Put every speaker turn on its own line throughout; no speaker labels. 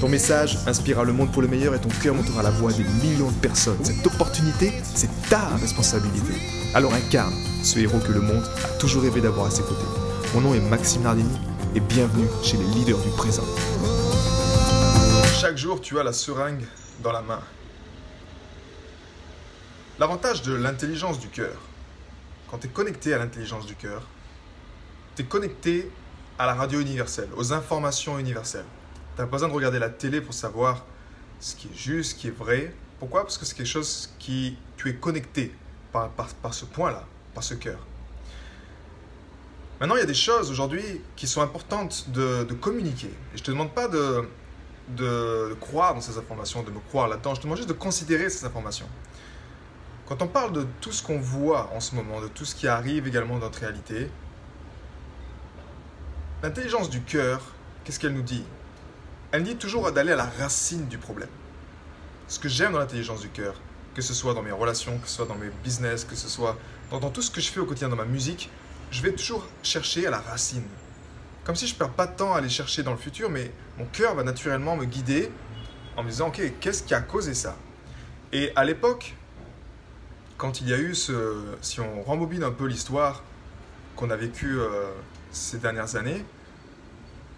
Ton message inspirera le monde pour le meilleur et ton cœur montera la voix des millions de personnes. Cette opportunité, c'est ta responsabilité. Alors incarne ce héros que le monde a toujours rêvé d'avoir à ses côtés. Mon nom est Maxime Nardini et bienvenue chez les leaders du présent. Chaque jour, tu as la seringue dans la main. L'avantage de l'intelligence du cœur, quand tu es connecté à l'intelligence du cœur, tu es connecté à la radio universelle, aux informations universelles. Tu n'as pas besoin de regarder la télé pour savoir ce qui est juste, ce qui est vrai. Pourquoi? Parce que c'est quelque chose qui tu es connecté par, par, ce point-là, par ce cœur. Maintenant, il y a des choses aujourd'hui qui sont importantes de, communiquer. Et je ne te demande pas de, de, croire dans ces informations, de me croire là-dedans. Je te demande juste de considérer ces informations. Quand on parle de tout ce qu'on voit en ce moment, de tout ce qui arrive également dans notre réalité, l'intelligence du cœur, qu'est-ce qu'elle nous dit? Elle dit toujours d'aller à la racine du problème. Ce que j'aime dans l'intelligence du cœur, que ce soit dans mes relations, que ce soit dans mes business, que ce soit dans, tout ce que je fais au quotidien dans ma musique, je vais toujours chercher à la racine. Comme si je ne perds pas de temps à aller chercher dans le futur, mais mon cœur va naturellement me guider en me disant, ok, qu'est-ce qui a causé ça? Et à l'époque, quand il y a eu ce... Si on rembobine un peu l'histoire qu'on a vécue euh, ces dernières années,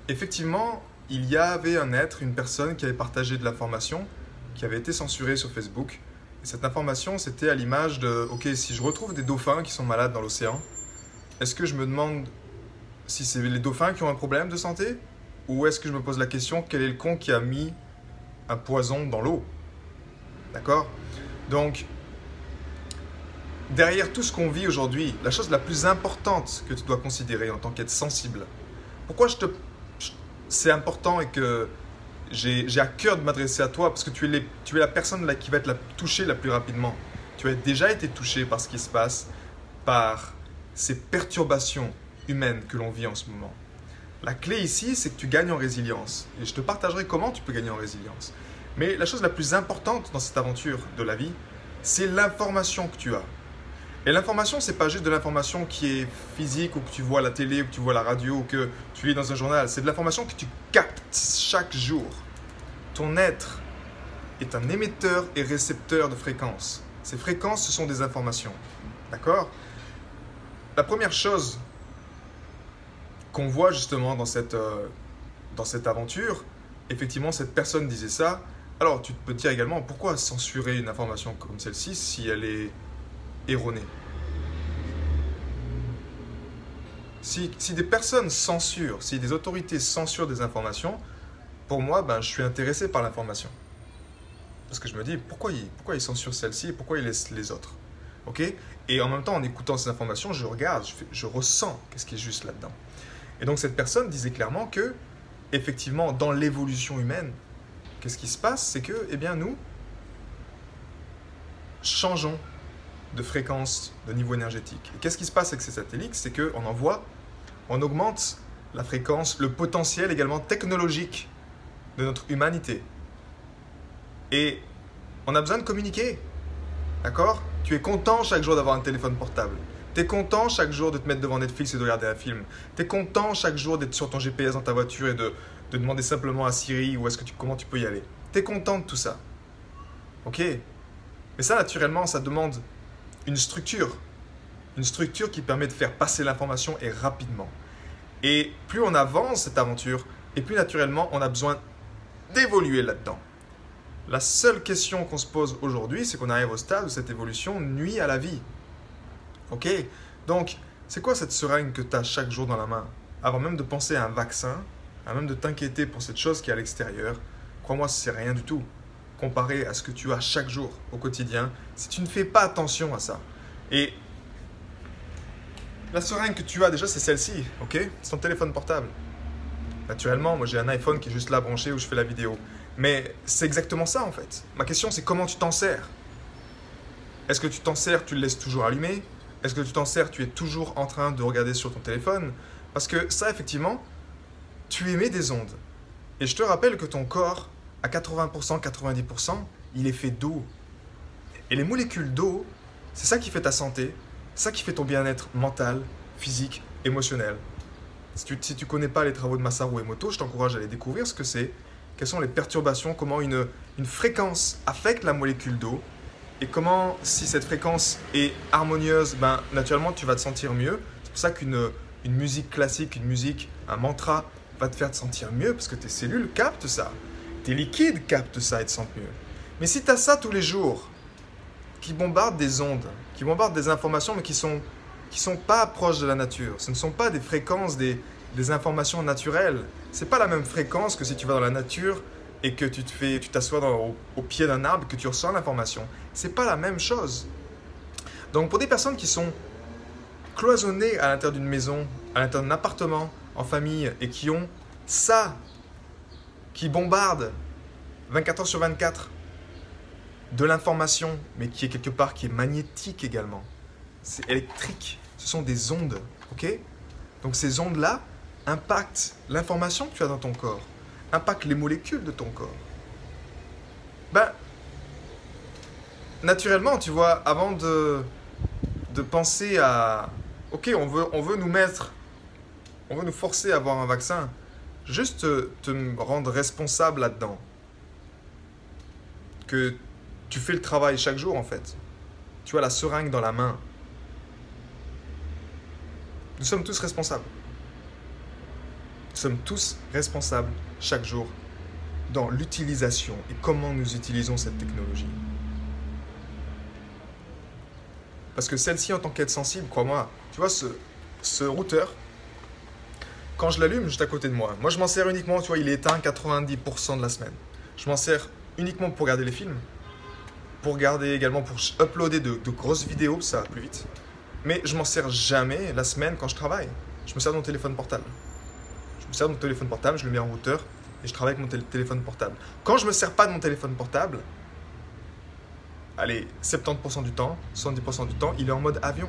effectivement, il y avait un être, une personne qui avait partagé de l'information, qui avait été censurée sur Facebook. Et cette information, c'était à l'image de, ok, si je retrouve des dauphins qui sont malades dans l'océan, est-ce que je me demande si c'est les dauphins qui ont un problème de santé? Ou est-ce que je me pose la question, quel est le con qui a mis un poison dans l'eau? D'accord? Donc, derrière tout ce qu'on vit aujourd'hui, la chose la plus importante que tu dois considérer en tant qu'être sensible, pourquoi je te c'est important et que j'ai à cœur de m'adresser à toi parce que tu es, la personne qui va être la, touchée la plus rapidement. Tu as déjà été touché par ce qui se passe, par ces perturbations humaines que l'on vit en ce moment. La clé ici, c'est que tu gagnes en résilience. Et je te partagerai comment tu peux gagner en résilience. Mais la chose la plus importante dans cette aventure de la vie, c'est l'information que tu as. Et l'information, c'est pas juste de l'information qui est physique ou que tu vois à la télé ou que tu vois à la radio ou que tu lis dans un journal. C'est de l'information que tu captes chaque jour. Ton être est un émetteur et récepteur de fréquences. Ces fréquences, ce sont des informations. D'accord? La première chose qu'on voit justement dans cette, euh, dans cette aventure, effectivement, cette personne disait ça. Alors, tu peux te dire également, pourquoi censurer une information comme celle-ci si elle est erronée? Si, des personnes censurent, si des autorités censurent des informations, pour moi, ben, je suis intéressé par l'information. Parce que je me dis, pourquoi ils, censurent celle-ci et pourquoi ils laissent les autres? Ok? Et en même temps, en écoutant ces informations, je regarde, je, je ressens qu'est-ce qui est juste là-dedans. Et donc cette personne disait clairement que, effectivement, dans l'évolution humaine, qu'est-ce qui se passe? C'est que, eh bien, nous changeons de fréquence, de niveau énergétique. Et qu'est-ce qui se passe avec ces satellites? C'est qu'on envoie, on augmente la fréquence, le potentiel également technologique de notre humanité. Et on a besoin de communiquer. D'accord? Tu es content chaque jour d'avoir un téléphone portable. Tu es content chaque jour de te mettre devant Netflix et de regarder un film. Tu es content chaque jour d'être sur ton GPS dans ta voiture et de, de demander simplement à Siri où est-ce que tu, comment tu peux y aller. Tu es content de tout ça. Ok? Mais ça, naturellement, ça demande une structure. Une structure qui permet de faire passer l'information et rapidement. Et plus on avance cette aventure, et plus naturellement on a besoin d'évoluer là-dedans. La seule question qu'on se pose aujourd'hui, c'est qu'on arrive au stade où cette évolution nuit à la vie. Ok? Donc, c'est quoi cette seringue que tu as chaque jour dans la main? Avant même de penser à un vaccin, avant même de t'inquiéter pour cette chose qui est à l'extérieur, crois-moi, c'est rien du tout comparé à ce que tu as chaque jour au quotidien si tu ne fais pas attention à ça. Et la seringue que tu as déjà, c'est celle-ci, ok? C'est ton téléphone portable. Naturellement, moi j'ai un iPhone qui est juste là branché où je fais la vidéo. Mais c'est exactement ça en fait. Ma question c'est comment tu t'en sers? Est-ce que tu t'en sers, tu le laisses toujours allumé? Est-ce que tu t'en sers, tu es toujours en train de regarder sur ton téléphone? Parce que ça effectivement, tu émets des ondes. Et je te rappelle que ton corps, à 80%, 90%, il est fait d'eau. Et les molécules d'eau, c'est ça qui fait ta santé, ça qui fait ton bien-être mental, physique, émotionnel. Si tu ne connais pas les travaux de Masaru Emoto, je t'encourage à les découvrir ce que c'est, quelles sont les perturbations, comment une, une fréquence affecte la molécule d'eau, et comment, si cette fréquence est harmonieuse, ben, naturellement, tu vas te sentir mieux. C'est pour ça qu'une une musique classique, une musique, un mantra va te faire te sentir mieux, parce que tes cellules captent ça. Tes liquides captent ça et te sentent mieux. Mais si tu as ça tous les jours, qui bombardent des ondes, qui bombardent des informations, mais qui sont qui sont pas proches de la nature. Ce ne sont pas des fréquences, des, des informations naturelles. C'est pas la même fréquence que si tu vas dans la nature et que tu te fais, tu t'assois au, au, pied d'un arbre que tu ressens l'information. C'est pas la même chose. Donc pour des personnes qui sont cloisonnées à l'intérieur d'une maison, à l'intérieur d'un appartement, en famille et qui ont ça qui bombarde 24 heures sur 24 de l'information, mais qui est quelque part qui est magnétique également. C'est électrique. Ce sont des ondes, ok? Donc ces ondes-là impactent l'information que tu as dans ton corps, impactent les molécules de ton corps. Ben, naturellement, tu vois, avant de, de penser à, ok, on veut, on veut nous mettre, on veut nous forcer à avoir un vaccin, juste te, te rendre responsable là-dedans. Que tu fais le travail chaque jour en fait. Tu as la seringue dans la main. Nous sommes tous responsables. Nous sommes tous responsables chaque jour dans l'utilisation et comment nous utilisons cette technologie. Parce que celle-ci, en tant qu'être sensible, crois-moi, tu vois, ce routeur, quand je l'allume juste à côté de moi, moi je m'en sers uniquement, tu vois, il est éteint 90% de la semaine. Je m'en sers uniquement pour regarder les films, pour regarder également, pour uploader de, grosses vidéos, ça va plus vite. Mais je m'en sers jamais la semaine quand je travaille. Je me sers de mon téléphone portable. Je me sers de mon téléphone portable, je le mets en routeur et je travaille avec mon téléphone portable. Quand je me sers pas de mon téléphone portable, allez, 70% du temps, 70% du temps, il est en mode avion.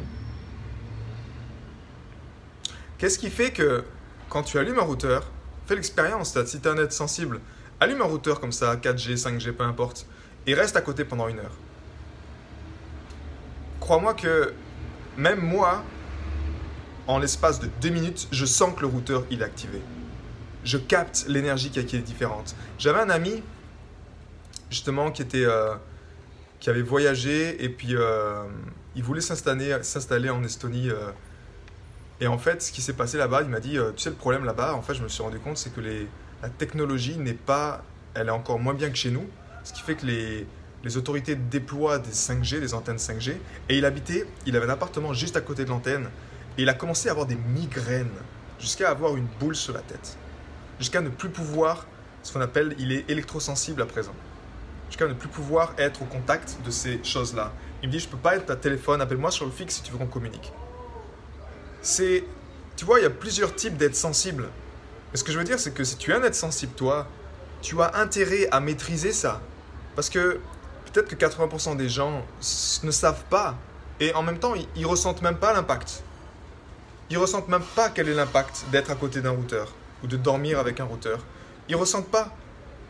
Qu'est-ce qui fait que quand tu allumes un routeur, fais l'expérience, si tu es un être sensible, allume un routeur comme ça, 4G, 5G, peu importe, et reste à côté pendant une heure. Crois-moi que même moi, en l'espace de deux minutes, je sens que le routeur il est activé. Je capte l'énergie qui est différente. J'avais un ami, justement, qui était, euh, qui avait voyagé et puis euh, il voulait s'installer en Estonie. Euh, et en fait, ce qui s'est passé là-bas, il m'a dit, tu sais, le problème là-bas, en fait, je me suis rendu compte, c'est que la technologie n'est pas, elle est encore moins bien que chez nous. Ce qui fait que les, autorités déploient des 5G, des antennes 5G. Et il habitait, il avait un appartement juste à côté de l'antenne. Et il a commencé à avoir des migraines, jusqu'à avoir une boule sur la tête. Jusqu'à ne plus pouvoir, ce qu'on appelle, il est électrosensible à présent. Jusqu'à ne plus pouvoir être au contact de ces choses-là. Il me dit, je peux pas être à téléphone, appelle-moi sur le fixe si tu veux qu'on communique. C'est, tu vois, il y a plusieurs types d'être sensibles. Mais ce que je veux dire, c'est que si tu es un être sensible, toi, tu as intérêt à maîtriser ça. Parce que peut-être que 80% des gens ne savent pas et en même temps, ils, ils ressentent même pas l'impact. Ils ressentent même pas quel est l'impact d'être à côté d'un routeur ou de dormir avec un routeur. Ils ressentent pas.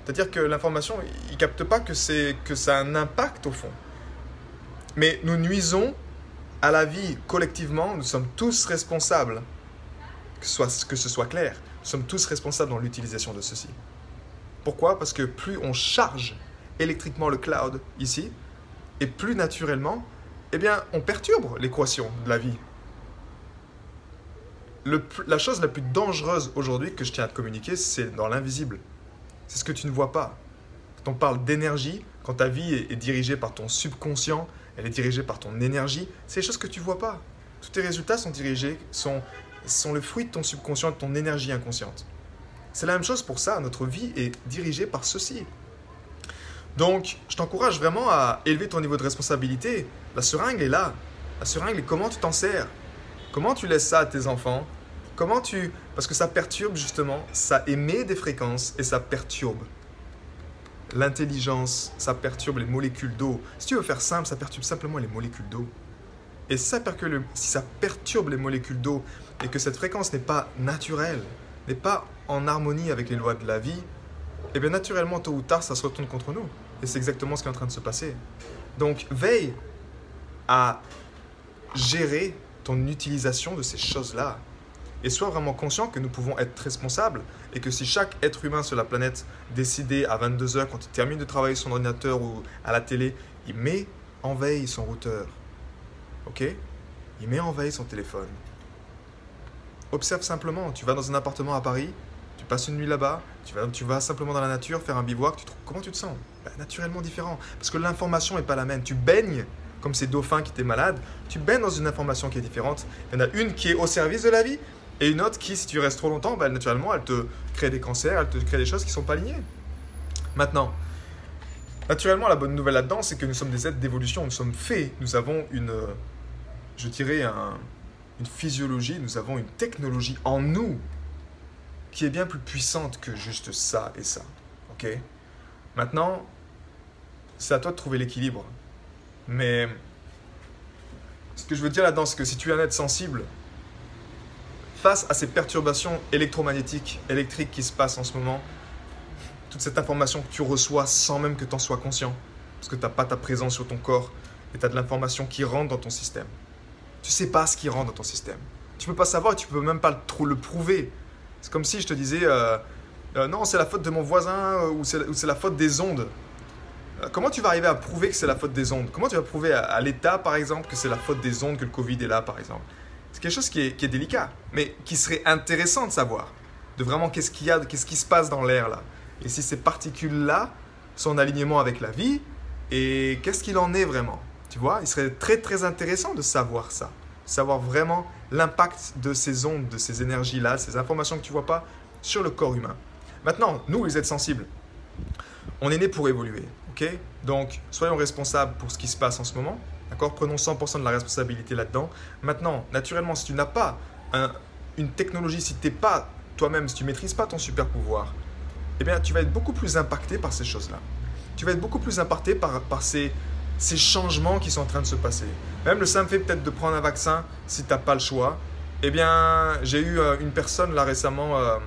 C'est-à-dire que l'information, ils captent pas que c'est que ça a un impact au fond. Mais nous nuisons à la vie collectivement. Nous sommes tous responsables. Que, ce soit clair, nous sommes tous responsables dans l'utilisation de ceci. Pourquoi? Parce que plus on charge électriquement le cloud ici, et plus naturellement, eh bien, on perturbe l'équation de la vie. La chose la plus dangereuse aujourd'hui que je tiens à te communiquer, c'est dans l'invisible. C'est ce que tu ne vois pas. Quand on parle d'énergie, quand ta vie est, dirigée par ton subconscient, elle est dirigée par ton énergie, c'est des choses que tu vois pas. Tous tes résultats sont dirigés, sont, sont le fruit de ton subconscient, de ton énergie inconsciente. C'est la même chose pour ça, notre vie est dirigée par ceci. Donc, je t'encourage vraiment à élever ton niveau de responsabilité. La seringue est là. La seringue, comment tu t'en sers? Comment tu laisses ça à tes enfants? Comment tu... Parce que ça perturbe justement, ça émet des fréquences et ça perturbe. L'intelligence, ça perturbe les molécules d'eau. Si tu veux faire simple, ça perturbe simplement les molécules d'eau. Et si ça, si ça perturbe les molécules d'eau et que cette fréquence n'est pas naturelle, n'est pas en harmonie avec les lois de la vie, eh bien naturellement, tôt ou tard, ça se retourne contre nous. Et c'est exactement ce qui est en train de se passer. Donc veille à gérer ton utilisation de ces choses-là. Et sois vraiment conscient que nous pouvons être responsables et que si chaque être humain sur la planète décidait à 22h, quand il termine de travailler son ordinateur ou à la télé, il met en veille son routeur. Ok? Il met en veille son téléphone. Observe simplement, tu vas dans un appartement à Paris, tu passes une nuit là-bas, tu vas, simplement dans la nature faire un bivouac, tu comment tu te sens? Ben, Naturellement différent. Parce que l'information n'est pas la même. Tu baignes comme ces dauphins qui étaient malades, tu baignes dans une information qui est différente. Il y en a une qui est au service de la vie et une autre qui, si tu restes trop longtemps, ben, naturellement, elle te crée des cancers, elle te crée des choses qui ne sont pas alignées. Maintenant, naturellement, la bonne nouvelle là-dedans, c'est que nous sommes des êtres d'évolution, nous sommes faits, nous avons une, je dirais, une physiologie, nous avons une technologie en nous qui est bien plus puissante que juste ça et ça. Ok? Maintenant, c'est à toi de trouver l'équilibre. Mais ce que je veux dire là-dedans, c'est que si tu es un être sensible, face à ces perturbations électromagnétiques, électriques qui se passent en ce moment, toute cette information que tu reçois sans même que tu en sois conscient, parce que tu n'as pas ta présence sur ton corps et tu as de l'information qui rentre dans ton système. Tu sais pas ce qui rentre dans ton système. Tu peux pas savoir et tu peux même pas le, prouver. C'est comme si je te disais euh, euh, non, c'est la faute de mon voisin euh, ou c'est la faute des ondes. comment tu vas arriver à prouver que c'est la faute des ondes? Comment tu vas prouver à, l'État, par exemple, que c'est la faute des ondes que le Covid est là, par exemple? C'est quelque chose qui est, qui est, délicat, mais qui serait intéressant de savoir. De vraiment qu'est-ce qu'il y a, qu'est-ce qui se passe dans l'air là. Et si ces particules-là sont en alignement avec la vie, et qu'est-ce qu'il en est vraiment Tu vois, il serait très très intéressant de savoir ça. Savoir vraiment l'impact de ces ondes, de ces énergies-là, ces informations que tu vois pas sur le corps humain. Maintenant, nous, les êtres sensibles, on est né pour évoluer, ok? Donc, soyons responsables pour ce qui se passe en ce moment, d'accord? Prenons 100% de la responsabilité là-dedans. Maintenant, naturellement, si tu n'as pas une technologie, si tu n'es pas toi-même, si tu maîtrises pas ton super pouvoir, eh bien, tu vas être beaucoup plus impacté par ces choses-là. Tu vas être beaucoup plus impacté par, par ces, ces changements qui sont en train de se passer. Même le simple fait peut-être de prendre un vaccin si tu n'as pas le choix. Eh bien, j'ai eu euh, une personne là récemment euh,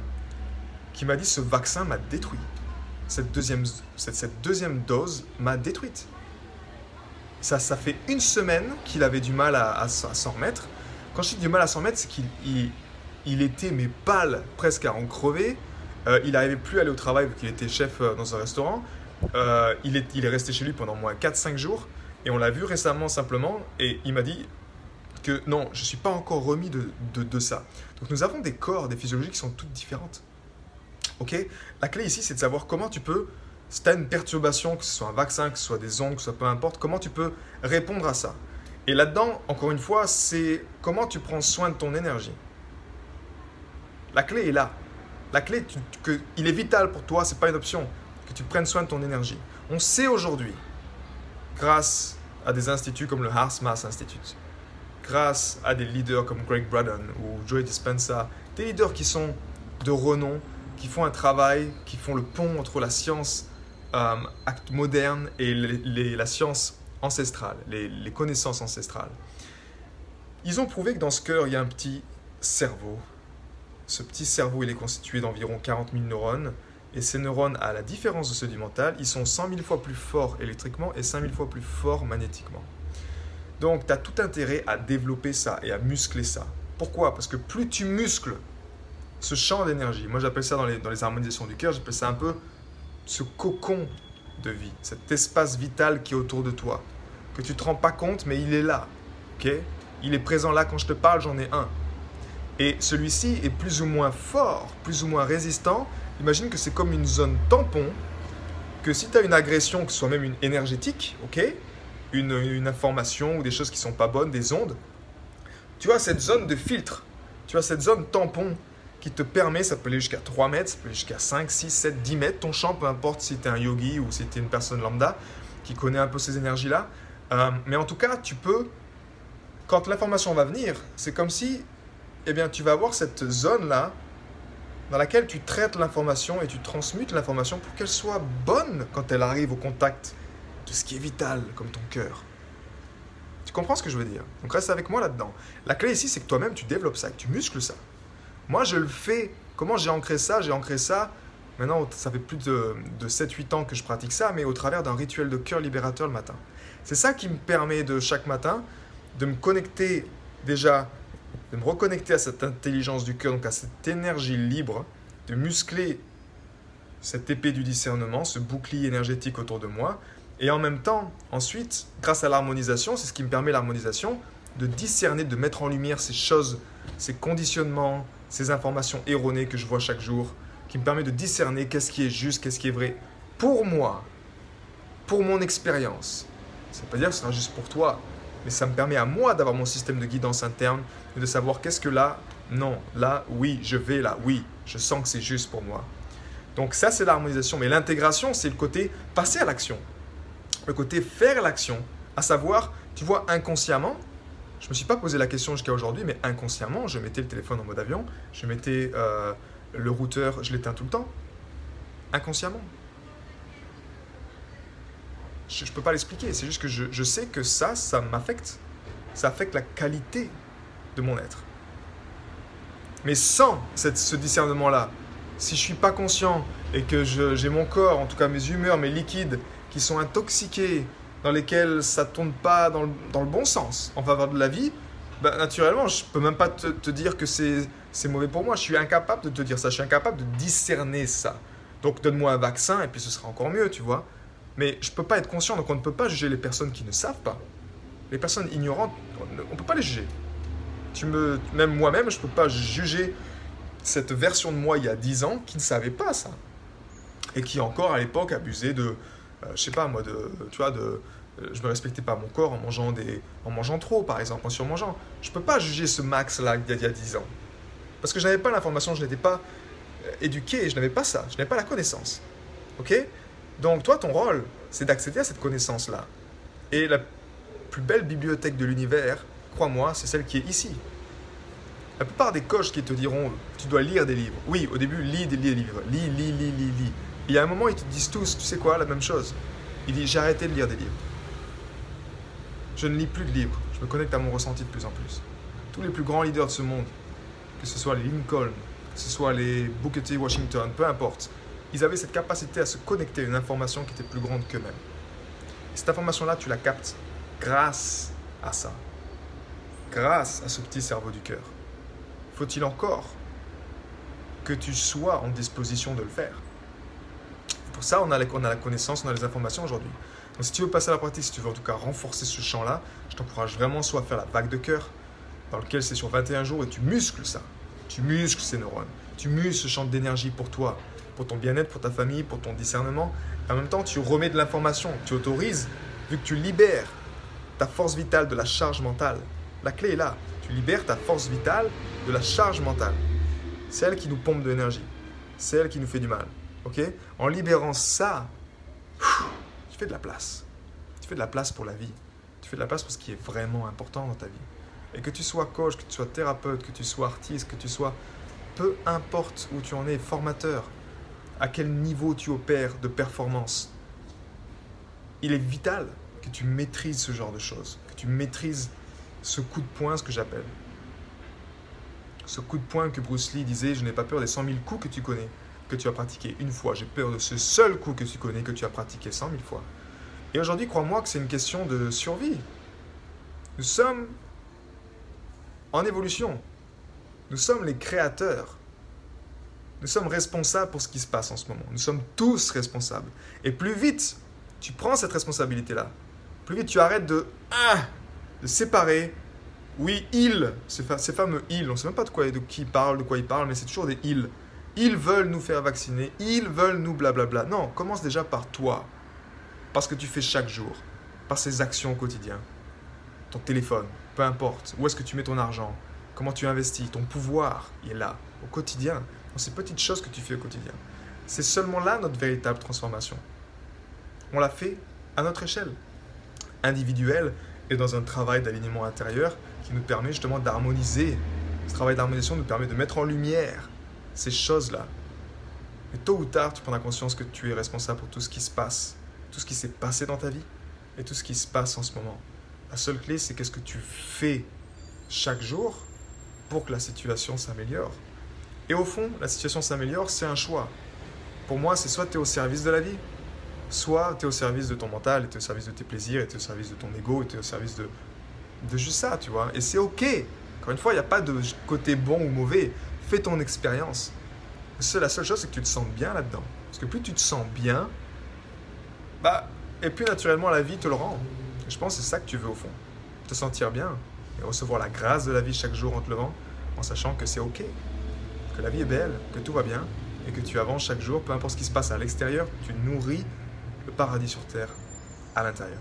qui m'a dit ce vaccin m'a détruit. Cette deuxième, cette, cette deuxième dose m'a détruite. Ça, ça fait une semaine qu'il avait du mal à, s'en remettre. Quand je dis du mal à s'en remettre, c'est qu'il il, était mais pâle, presque à en crever. Euh, il n'arrivait plus à aller au travail vu qu'il était chef dans un restaurant. Euh, il, est, il est resté chez lui pendant moins 4-5 jours et on l'a vu récemment simplement et il m'a dit que non, je ne suis pas encore remis de, de, de, ça. Donc nous avons des corps, des physiologies qui sont toutes différentes. Ok? La clé ici, c'est de savoir comment tu peux, si tu as une perturbation, que ce soit un vaccin, que ce soit des ondes, que ce soit peu importe, comment tu peux répondre à ça? Et là-dedans, encore une fois, c'est comment tu prends soin de ton énergie. La clé est là. La clé, que, il est vital pour toi, c'est pas une option que tu prennes soin de ton énergie. On sait aujourd'hui, grâce à des instituts comme le Mass Institute, grâce à des leaders comme Greg Braden ou Joey Dispenza, des leaders qui sont de renom, qui font un travail, qui font le pont entre la science euh, moderne et la science ancestrale, les, connaissances ancestrales. Ils ont prouvé que dans ce cœur, il y a un petit cerveau. Ce petit cerveau, il est constitué d'environ 40 000 neurones et ces neurones, à la différence de ceux du mental, ils sont 100 000 fois plus forts électriquement et 5 000 fois plus forts magnétiquement. Donc, tu as tout intérêt à développer ça et à muscler ça. Pourquoi? Parce que plus tu muscles ce champ d'énergie, moi j'appelle ça dans les harmonisations du cœur, j'appelle ça un peu ce cocon de vie, cet espace vital qui est autour de toi, que tu ne te rends pas compte, mais il est là. ok? Il est présent là quand je te parle, j'en ai un. Et celui-ci est plus ou moins fort, plus ou moins résistant imagine que c'est comme une zone tampon, que si tu as une agression, que ce soit même une énergétique, ok, une, une, information ou des choses qui sont pas bonnes, des ondes, tu as cette zone de filtre, tu as cette zone tampon qui te permet, ça peut aller jusqu'à 3 mètres, ça peut aller jusqu'à 5, 6, 7, 10 mètres, ton champ, peu importe si tu es un yogi ou si tu es une personne lambda qui connaît un peu ces énergies-là. Euh, mais en tout cas, tu peux, quand l'information va venir, c'est comme si eh bien, tu vas avoir cette zone-là dans laquelle tu traites l'information et tu transmutes l'information pour qu'elle soit bonne quand elle arrive au contact de ce qui est vital, comme ton cœur. Tu comprends ce que je veux dire? Donc reste avec moi là-dedans. La clé ici, c'est que toi-même, tu développes ça, que tu muscles ça. Moi, je le fais. Comment j'ai ancré ça? J'ai ancré ça. Maintenant, ça fait plus de, de 7-8 ans que je pratique ça, mais au travers d'un rituel de cœur libérateur le matin. C'est ça qui me permet de chaque matin de me connecter déjà, de me reconnecter à cette intelligence du cœur, donc à cette énergie libre, de muscler cette épée du discernement, ce bouclier énergétique autour de moi. Et en même temps, ensuite, grâce à l'harmonisation, c'est ce qui me permet l'harmonisation, de discerner, de mettre en lumière ces choses, ces conditionnements, ces informations erronées que je vois chaque jour, qui me permet de discerner qu'est-ce qui est juste, qu'est-ce qui est vrai. Pour moi, pour mon expérience. Ça ne veut pas dire que ce sera juste pour toi, mais ça me permet à moi d'avoir mon système de guidance interne et de savoir qu'est-ce que là, non, là, oui, je vais là, oui, je sens que c'est juste pour moi. Donc ça, c'est l'harmonisation. Mais l'intégration, c'est le côté passer à l'action. Le côté faire l'action. À savoir, tu vois, inconsciemment, je me suis pas posé la question jusqu'à aujourd'hui, mais inconsciemment, je mettais le téléphone en mode avion, je mettais euh, le routeur, je l'éteins tout le temps. Inconsciemment. Je ne peux pas l'expliquer, c'est juste que je, sais que ça, ça m'affecte. Ça affecte la qualité de mon être. Mais sans ce discernement-là, si je suis pas conscient et que j'ai mon corps, en tout cas mes humeurs, mes liquides, qui sont intoxiqués, dans lesquels ça tourne pas dans le, bon sens en faveur de la vie, bah, naturellement, je peux même pas te, dire que c'est mauvais pour moi. Je suis incapable de te dire ça. Je suis incapable de discerner ça. Donc donne-moi un vaccin et puis ce sera encore mieux, tu vois. Mais je peux pas être conscient, donc on ne peut pas juger les personnes qui ne savent pas. Les personnes ignorantes, on ne peut pas les juger. Tu me, même moi-même, je ne peux pas juger cette version de moi il y a 10 ans qui ne savait pas ça. Et qui encore à l'époque abusait de, je sais pas moi, de, tu vois, de, euh, je me respectais pas mon corps en mangeant, des, en mangeant trop par exemple, en surmangeant. Je peux pas juger ce max-là il, y a 10 ans. Parce que je n'avais pas l'information, je n'étais pas euh, éduqué, je n'avais pas ça, je n'avais pas la connaissance. Ok? Donc toi, ton rôle, c'est d'accéder à cette connaissance-là. Et la plus belle bibliothèque de l'univers, crois-moi, c'est celle qui est ici. La plupart des coachs qui te diront tu dois lire des livres. Oui, au début, lis des livres. Lis, lis, lis, lis, lis. Et à un moment, ils te disent tous, tu sais quoi, la même chose. Ils disent j'ai arrêté de lire des livres. Je ne lis plus de livres. Je me connecte à mon ressenti de plus en plus. Tous les plus grands leaders de ce monde, que ce soit les Lincoln, que ce soit les Booker T. Washington, peu importe, ils avaient cette capacité à se connecter à une information qui était plus grande qu'eux-mêmes. Cette information-là, tu la captes grâce à ça grâce à ce petit cerveau du cœur. Faut-il encore que tu sois en disposition de le faire? Pour ça, on a, la, connaissance, on a les informations aujourd'hui. Donc si tu veux passer à la pratique, si tu veux en tout cas renforcer ce champ-là, je t'encourage vraiment soit à faire la vague de cœur, dans lequel c'est sur 21 jours et tu muscles ça. Tu muscles ces neurones. Tu muscles ce champ d'énergie pour toi, pour ton bien-être, pour ta famille, pour ton discernement. En même temps, tu remets de l'information. Tu autorises, vu que tu libères ta force vitale de la charge mentale, la clé est là. Tu libères ta force vitale de la charge mentale. Celle qui nous pompe de l'énergie. Celle qui nous fait du mal. Ok? En libérant ça, tu fais de la place. Tu fais de la place pour la vie. Tu fais de la place pour ce qui est vraiment important dans ta vie. Et que tu sois coach, que tu sois thérapeute, que tu sois artiste, que tu sois peu importe où tu en es, formateur, à quel niveau tu opères de performance, il est vital que tu maîtrises ce genre de choses, que tu maîtrises ce coup de poing, ce que j'appelle. Ce coup de poing que Bruce Lee disait, je n'ai pas peur des 100 000 coups que tu connais, que tu as pratiqué une fois. J'ai peur de ce seul coup que tu connais, que tu as pratiqué 100 000 fois. Et aujourd'hui, crois-moi que c'est une question de survie. Nous sommes en évolution. Nous sommes les créateurs. Nous sommes responsables pour ce qui se passe en ce moment. Nous sommes tous responsables. Et plus vite tu prends cette responsabilité-là, plus vite tu arrêtes de ah, de séparer, oui, ils, ces, fameux ils, on ne sait même pas de, quoi, de qui parle, de quoi ils parlent, mais c'est toujours des ils. Ils veulent nous faire vacciner, ils veulent nous blablabla. Non, commence déjà par toi, parce que tu fais chaque jour, par ces actions au quotidien. Ton téléphone, peu importe, où est-ce que tu mets ton argent, comment tu investis, ton pouvoir, il est là, au quotidien, dans ces petites choses que tu fais au quotidien. C'est seulement là notre véritable transformation. On l'a fait à notre échelle, individuelle, et dans un travail d'alignement intérieur qui nous permet justement d'harmoniser. Ce travail d'harmonisation nous permet de mettre en lumière ces choses-là. Mais tôt ou tard, tu prendras conscience que tu es responsable pour tout ce qui se passe, tout ce qui s'est passé dans ta vie et tout ce qui se passe en ce moment. La seule clé, c'est qu'est-ce que tu fais chaque jour pour que la situation s'améliore. Et au fond, la situation s'améliore, c'est un choix. Pour moi, c'est soit tu es au service de la vie, soit tu es au service de ton mental, tu es au service de tes plaisirs, tu es au service de ton ego, tu es au service de, de juste ça, tu vois. Et c'est ok. Encore une fois, il n'y a pas de côté bon ou mauvais. Fais ton expérience. La seule chose, c'est que tu te sens bien là-dedans. Parce que plus tu te sens bien, bah, et plus naturellement la vie te le rend. je pense que c'est ça que tu veux au fond. Te sentir bien et recevoir la grâce de la vie chaque jour en te levant, en sachant que c'est ok, que la vie est belle, que tout va bien et que tu avances chaque jour, peu importe ce qui se passe à l'extérieur, tu nourris le paradis sur terre à l'intérieur.